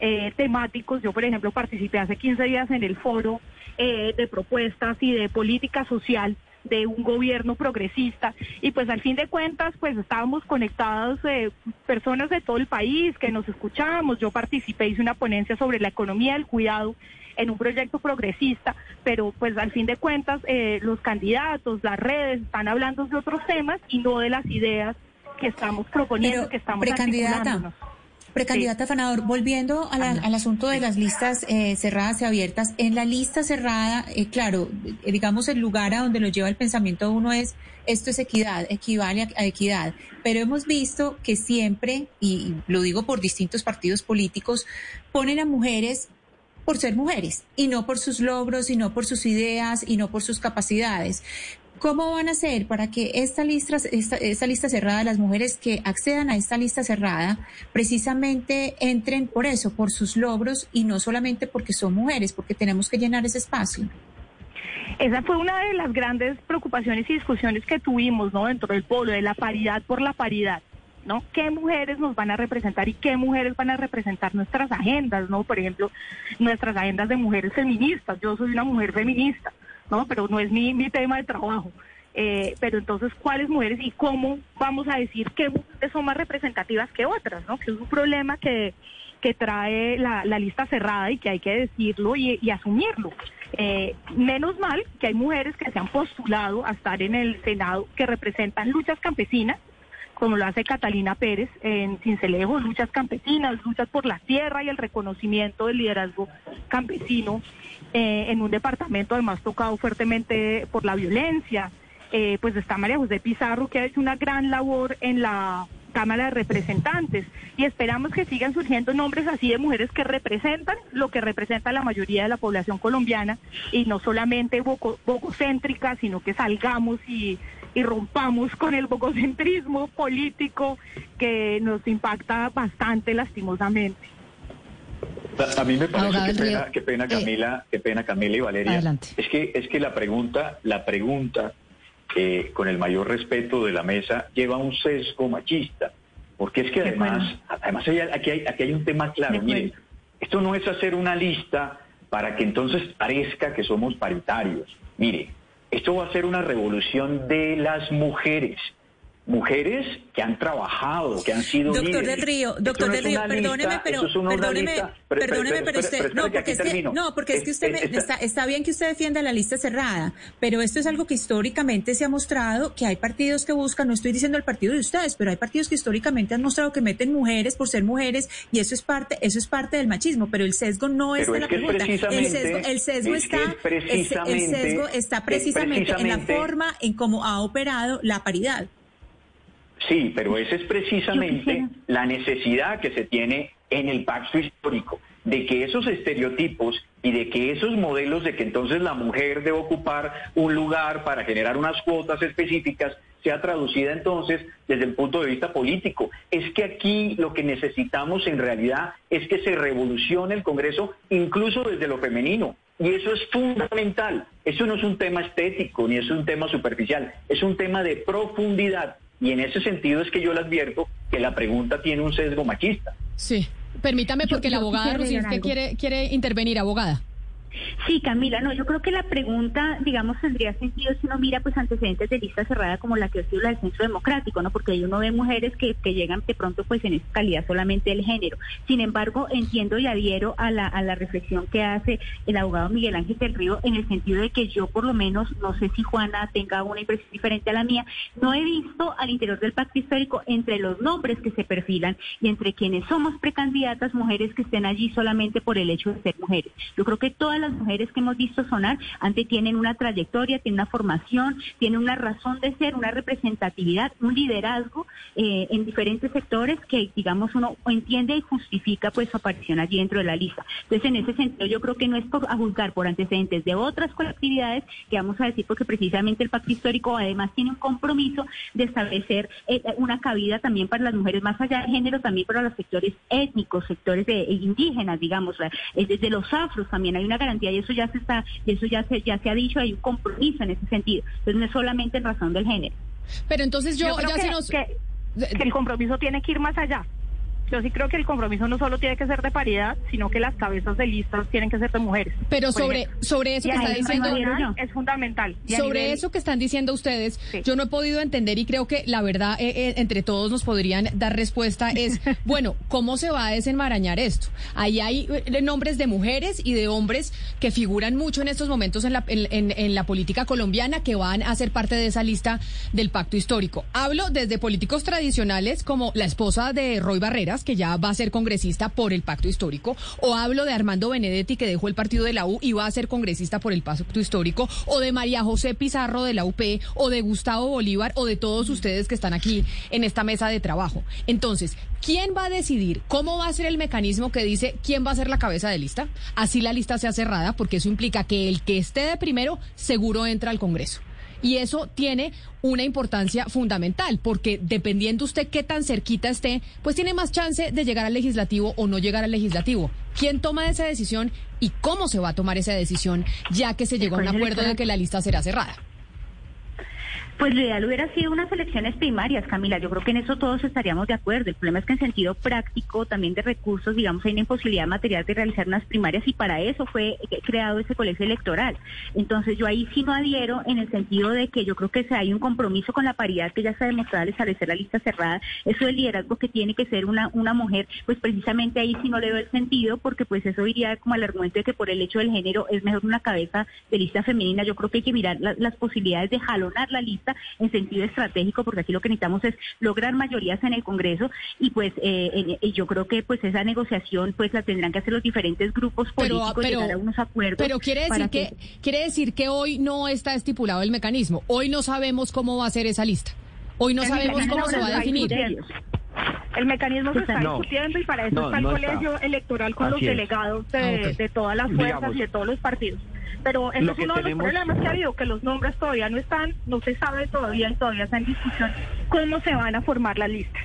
E: eh, temáticos. Yo, por ejemplo, participé hace 15 días en el foro eh, de propuestas y de política social de un gobierno progresista y pues al fin de cuentas pues estábamos conectados eh, personas de todo el país que nos escuchábamos yo participé hice una ponencia sobre la economía del cuidado en un proyecto progresista, pero pues al fin de cuentas eh, los candidatos, las redes están hablando de otros temas y no de las ideas que estamos proponiendo, que estamos
J: precandidata. Precandidata Fanador, volviendo al asunto de las listas eh, cerradas y abiertas, en la lista cerrada, eh, claro, digamos el lugar a donde lo lleva el pensamiento de uno es esto es equidad, equivale a, equidad, pero hemos visto que siempre, y lo digo por distintos partidos políticos, ponen a mujeres por ser mujeres y no por sus logros y no por sus ideas y no por sus capacidades. ¿Cómo van a hacer para que esta lista, esta, lista cerrada, las mujeres que accedan a esta lista cerrada, precisamente entren por eso, por sus logros y no solamente porque son mujeres, porque tenemos que llenar ese espacio?
E: Esa fue una de las grandes preocupaciones y discusiones que tuvimos ¿no? dentro del pueblo, de la paridad por la paridad. ¿no? ¿Qué mujeres nos van a representar y qué mujeres van a representar nuestras agendas, ¿no? Por ejemplo, nuestras agendas de mujeres feministas. Yo soy una mujer feminista, ¿no? Pero no es mi, mi tema de trabajo. Eh, pero entonces, ¿cuáles mujeres y cómo vamos a decir qué mujeres son más representativas que otras, ¿no? Que es un problema que, que trae la, la lista cerrada y que hay que decirlo y, y asumirlo. Eh, menos mal que hay mujeres que se han postulado a estar en el Senado que representan luchas campesinas, como lo hace Catalina Pérez en Cincelejo, luchas campesinas, luchas por la tierra y el reconocimiento del liderazgo campesino eh, en un departamento además tocado fuertemente por la violencia. Eh, pues está María José Pizarro, que ha hecho una gran labor en la Cámara de Representantes y esperamos que sigan surgiendo nombres así de mujeres que representan lo que representa la mayoría de la población colombiana y no solamente bococéntrica, sino que salgamos y, y rompamos con el bococentrismo político que nos impacta bastante lastimosamente.
C: A mí me parece que pena, qué pena eh, Camila, qué pena Camila y Valeria. Es que es que la pregunta, la pregunta eh, con el mayor respeto de la mesa lleva un sesgo machista, porque es que además, además aquí hay aquí hay un tema claro. Miren, esto no es hacer una lista para que entonces parezca que somos paritarios. Mire, esto va a ser una revolución de las mujeres mujeres que han trabajado, que han sido
J: Doctor del Río, doctor del Río, perdóneme, pero perdóneme, perdóneme, pero usted no, porque es que no, porque es que usted está, está bien que usted defienda la lista cerrada, pero esto es algo que históricamente se ha mostrado que hay partidos que buscan, no estoy diciendo el partido de ustedes, pero hay partidos que históricamente han mostrado que meten mujeres por ser mujeres y eso es parte, eso es parte del machismo, pero el sesgo no es de la pregunta. El sesgo, el sesgo está, el sesgo está precisamente en la forma en cómo ha operado la paridad.
C: Sí, pero esa es precisamente la necesidad que se tiene en el pacto histórico, de que esos estereotipos y de que esos modelos de que entonces la mujer debe ocupar un lugar para generar unas cuotas específicas sea traducida entonces desde el punto de vista político. Es que aquí lo que necesitamos en realidad es que se revolucione el Congreso incluso desde lo femenino. Y eso es fundamental. Eso no es un tema estético ni es un tema superficial, es un tema de profundidad y en ese sentido es que yo le advierto que la pregunta tiene un sesgo machista.
B: Sí, permítame porque la abogada quiere, quiere intervenir, abogada.
F: Sí, Camila, no, yo creo que la pregunta, digamos, tendría sentido si uno mira pues antecedentes de lista cerrada como la que ha sido la del Centro Democrático, ¿no? Porque ahí uno ve mujeres que, que llegan de pronto pues en esa calidad solamente del género. Sin embargo, entiendo y adhiero a la, a la reflexión que hace el abogado Miguel Ángel del Río en el sentido de que yo por lo menos, no sé si Juana tenga una impresión diferente a la mía, no he visto al interior del pacto histórico entre los nombres que se perfilan y entre quienes somos precandidatas mujeres que estén allí solamente por el hecho de ser mujeres. Yo creo que todas las mujeres que hemos visto sonar antes tienen una trayectoria, tienen una formación, tienen una razón de ser, una representatividad, un liderazgo eh, en diferentes sectores que, digamos, uno entiende y justifica pues su aparición allí dentro de la lista. Entonces, en ese sentido, yo creo que no es por, a juzgar por antecedentes de otras colectividades, que vamos a decir porque precisamente el pacto histórico además tiene un compromiso de establecer eh, una cabida también para las mujeres, más allá de género, también para los sectores étnicos, sectores de, indígenas, digamos, desde los afros también hay una garantía y eso ya se está, y eso ya se, ya se ha dicho, hay un compromiso en ese sentido. Entonces no es solamente en razón del género.
B: Pero entonces yo, ya
E: que,
B: se nos...
E: que el compromiso tiene que ir más allá. Yo sí creo que el compromiso no solo tiene que ser de paridad, sino que las cabezas de listas tienen que ser de mujeres.
B: Pero sobre, sobre eso que está diciendo...
E: Es fundamental.
B: sobre eso que están diciendo ustedes, yo no he podido entender y creo que la verdad eh, eh, entre todos nos podrían dar respuesta es, bueno, ¿cómo se va a desenmarañar esto? Ahí hay eh, nombres de mujeres y de hombres que figuran mucho en estos momentos en la, en, en la política colombiana que van a ser parte de esa lista del pacto histórico. Hablo desde políticos tradicionales como la esposa de Roy Barreras, que ya va a ser congresista por el pacto histórico, o hablo de Armando Benedetti, que dejó el partido de la U y va a ser congresista por el pacto histórico, o de María José Pizarro de la UP, o de Gustavo Bolívar, o de todos ustedes que están aquí en esta mesa de trabajo. Entonces, ¿quién va a decidir cómo va a ser el mecanismo que dice quién va a ser la cabeza de lista? Así la lista sea cerrada, porque eso implica que el que esté de primero seguro entra al Congreso. Y eso tiene una importancia fundamental, porque dependiendo usted qué tan cerquita esté, pues tiene más chance de llegar al legislativo o no llegar al legislativo. ¿Quién toma esa decisión y cómo se va a tomar esa decisión, ya que se llegó a un acuerdo de que la lista será cerrada?
F: Pues lo ideal hubiera sido unas elecciones primarias, Camila. Yo creo que en eso todos estaríamos de acuerdo. El problema es que en sentido práctico, también de recursos, digamos, hay una imposibilidad material de realizar unas primarias y para eso fue creado ese colegio electoral. Entonces yo ahí sí no adhiero en el sentido de que yo creo que si hay un compromiso con la paridad que ya se ha demostrado al establecer la lista cerrada. Eso del liderazgo que tiene que ser una, una mujer, pues precisamente ahí sí no le veo el sentido porque pues eso iría como al argumento de que por el hecho del género es mejor una cabeza de lista femenina. Yo creo que hay que mirar las posibilidades de jalonar la lista en sentido estratégico, porque aquí lo que necesitamos es lograr mayorías en el Congreso y pues eh, yo creo que pues esa negociación pues la tendrán que hacer los diferentes grupos políticos pero, llegar a unos acuerdos.
B: Pero quiere decir que, quiere decir que hoy no está estipulado el mecanismo, hoy no sabemos cómo va a ser esa lista, hoy no sabemos cómo se va a definir.
E: El mecanismo se está discutiendo y para eso está el colegio electoral con los delegados de, ah, todas las fuerzas y de todos los partidos. Pero ese es uno de los problemas que ha habido, que los nombres todavía no están, no se sabe todavía y todavía está en discusión cómo se van a formar las listas.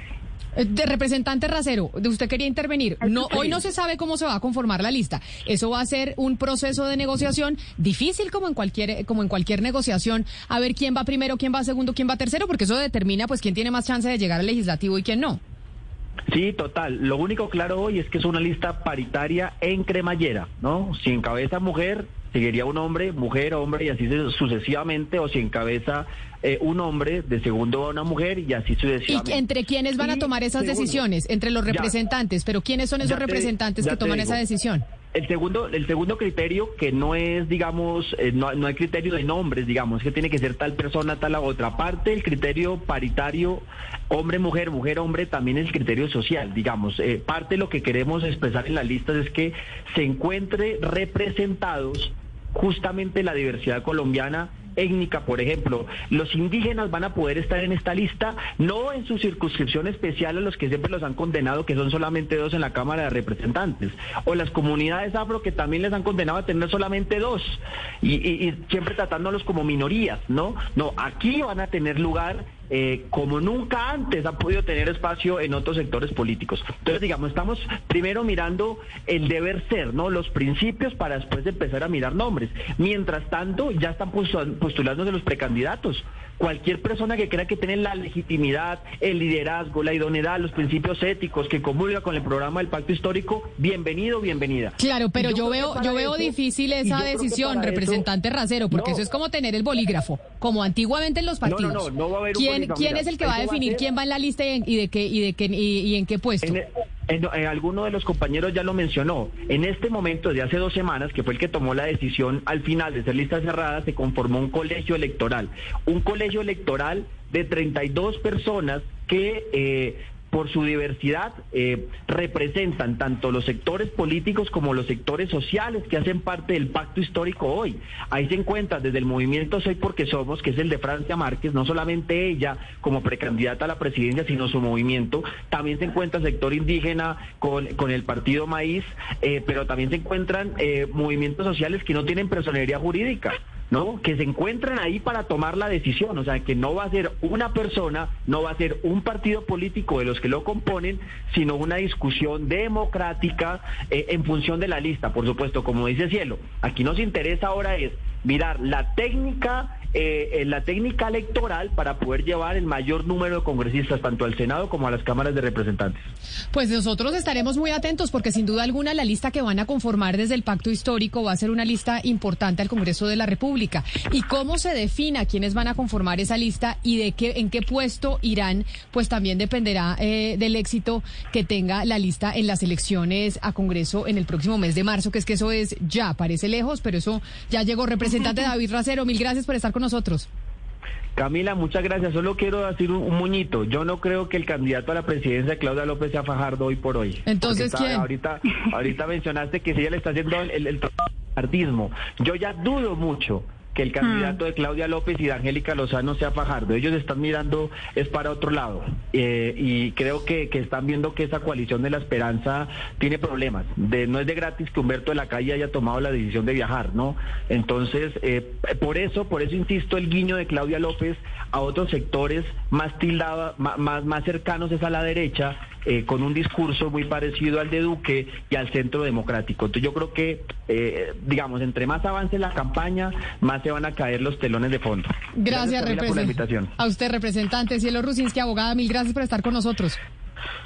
B: Eh, de representante Racero, de usted quería intervenir. No, hoy no se sabe cómo se va a conformar la lista. Eso va a ser un proceso de negociación difícil como en cualquier como en cualquier negociación. A ver quién va primero, quién va segundo, quién va tercero, porque eso determina pues quién tiene más chance de llegar al legislativo y quién no.
D: Sí, total. Lo único claro hoy es que es una lista paritaria en cremallera, ¿no? Si encabeza mujer, seguiría un hombre, mujer, hombre y así sucesivamente, o si encabeza eh, un hombre, de segundo a una mujer y así sucesivamente.
B: ¿Y entre quiénes van a tomar esas decisiones? Entre los representantes, pero ¿quiénes son esos representantes que toman esa decisión?
D: El segundo, el segundo criterio, que no es, digamos, eh, no, no, hay criterio de nombres, digamos, que tiene que ser tal persona, tal la otra. Parte el criterio paritario, hombre-mujer, mujer-hombre, también es el criterio social, digamos. Eh, parte de lo que queremos expresar en las listas es que se encuentre representados justamente la diversidad colombiana étnica, por ejemplo. Los indígenas van a poder estar en esta lista, no en su circunscripción especial a los que siempre los han condenado, que son solamente dos en la Cámara de Representantes, o las comunidades afro que también les han condenado a tener solamente dos, y, siempre tratándolos como minorías, ¿no? No, aquí van a tener lugar eh, como nunca antes han podido tener espacio en otros sectores políticos. Entonces, digamos, estamos primero mirando el deber ser, ¿no? Los principios para después empezar a mirar nombres. Mientras tanto, ya están postulándose los precandidatos. Cualquier persona que crea que tiene la legitimidad, el liderazgo, la idoneidad, los principios éticos, que comulga con el programa del pacto histórico, bienvenido, bienvenida.
B: Claro, pero yo, veo, yo veo difícil esa decisión, representante Racero, porque eso es como tener el bolígrafo, como antiguamente en los partidos.
D: No, no, no, va a haber
B: ¿Quién, ¿quién es el que va a definir quién va en la lista y, de qué y de qué y, en qué puesto?
D: En, alguno de los compañeros ya lo mencionó. En este momento, de hace dos semanas, que fue el que tomó la decisión al final de ser lista cerrada, se conformó un colegio electoral. Un colegio electoral de 32 personas que eh, por su diversidad, eh, representan tanto los sectores políticos como los sectores sociales que hacen parte del pacto histórico hoy. Ahí se encuentra desde el movimiento Soy porque Somos, que es el de Francia Márquez, no solamente ella como precandidata a la presidencia, sino su movimiento. También se encuentra el sector indígena con, con el partido Maíz, eh, pero también se encuentran eh, movimientos sociales que no tienen personería jurídica. ¿No? Que se encuentran ahí para tomar la decisión, o sea, que no va a ser una persona, no va a ser un partido político de los que lo componen, sino una discusión democrática eh, en función de la lista, por supuesto, como dice Cielo. Aquí nos interesa ahora es mirar la técnica eh, la técnica electoral para poder llevar el mayor número de congresistas tanto al Senado como a las cámaras de representantes.
B: Pues nosotros estaremos muy atentos porque sin duda alguna la lista que van a conformar desde el pacto histórico va a ser una lista importante al Congreso de la República. Y cómo se defina quiénes van a conformar esa lista y de qué en qué puesto irán, pues también dependerá eh, del éxito que tenga la lista en las elecciones a Congreso en el próximo mes de marzo, que es que eso es ya, parece lejos, pero eso ya llegó. Representante David Racero, mil gracias por estar con nosotros.
D: Camila, muchas gracias. Solo quiero decir un, muñito. Yo no creo que el candidato a la presidencia, Claudia López, sea Fajardo hoy por hoy.
B: Entonces, ¿quién?
D: Ahorita, ahorita mencionaste que si ella le está haciendo el, el, Yo ya dudo mucho que el candidato de Claudia López y de Angélica Lozano sea Fajardo. Ellos están mirando es para otro lado eh, y creo que, están viendo que esa coalición de la esperanza tiene problemas. De, no es de gratis que Humberto de la Calle haya tomado la decisión de viajar, ¿no? Entonces, eh, por eso, por eso insisto el guiño de Claudia López a otros sectores más tildados, más, más cercanos es a la derecha eh, con un discurso muy parecido al de Duque y al centro democrático. Entonces yo creo que, eh, digamos, entre más avance la campaña, más se van a caer los telones de fondo.
B: Gracias, representante. A usted, representante Cielo Rusinski, abogada, mil gracias por estar con nosotros.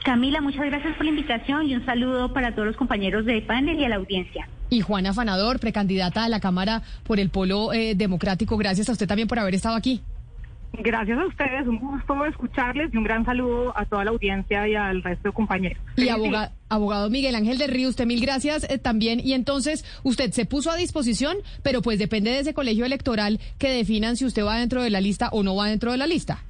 F: Camila, muchas gracias por la invitación y un saludo para todos los compañeros de panel y a la audiencia.
B: Y Juana Fanador, precandidata a la Cámara por el Polo eh, Democrático, gracias a usted también por haber estado aquí.
E: Gracias a ustedes, un gusto escucharles y un gran saludo a toda la audiencia y al resto de compañeros.
B: Y abogado, Miguel Ángel de Río, usted mil gracias eh, también. Y entonces usted se puso a disposición, pero pues depende de ese colegio electoral que definan si usted va dentro de la lista o no va dentro de la lista.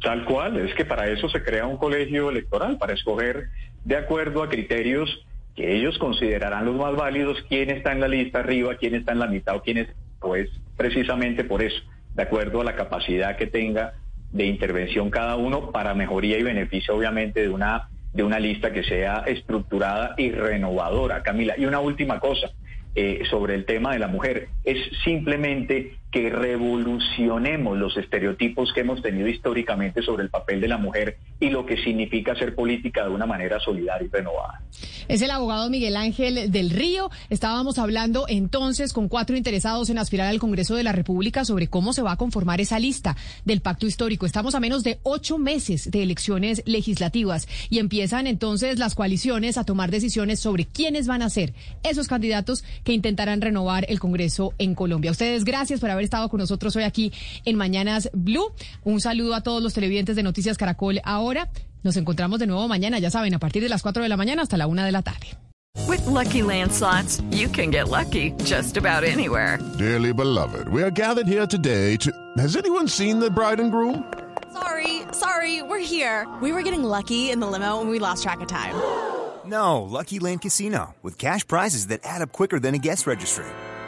C: Tal cual, es que para eso se crea un colegio electoral, para escoger de acuerdo a criterios que ellos considerarán los más válidos quién está en la lista arriba, quién está en la mitad o quién es, pues precisamente por eso de acuerdo a la capacidad que tenga de intervención cada uno para mejoría y beneficio obviamente de una de una lista que sea estructurada y renovadora, Camila. Y una última cosa eh, sobre el tema de la mujer, es simplemente que revolucionemos los estereotipos que hemos tenido históricamente sobre el papel de la mujer y lo que significa hacer política de una manera solidaria y renovada.
B: Es el abogado Miguel Ángel del Río. Estábamos hablando entonces con cuatro interesados en aspirar al Congreso de la República sobre cómo se va a conformar esa lista del pacto histórico. Estamos a menos de ocho meses de elecciones legislativas y empiezan entonces las coaliciones a tomar decisiones sobre quiénes van a ser esos candidatos que intentarán renovar el Congreso en Colombia. Ustedes, gracias por haber estado con nosotros hoy aquí en Mañanas Blue. Un saludo a todos los televidentes de Noticias Caracol ahora. Nos encontramos de nuevo mañana, ya saben, a partir de las 4 de la mañana hasta la 1 de la tarde.
K: With lucky landslots, you can get lucky just about anywhere.
L: Dearly beloved, we are gathered here today to. Has anyone seen the bride and groom?
M: Sorry, sorry, we're here. We were getting lucky in the limo and we lost track of time.
N: No, Lucky Land Casino, with cash prizes that add up quicker than a guest registry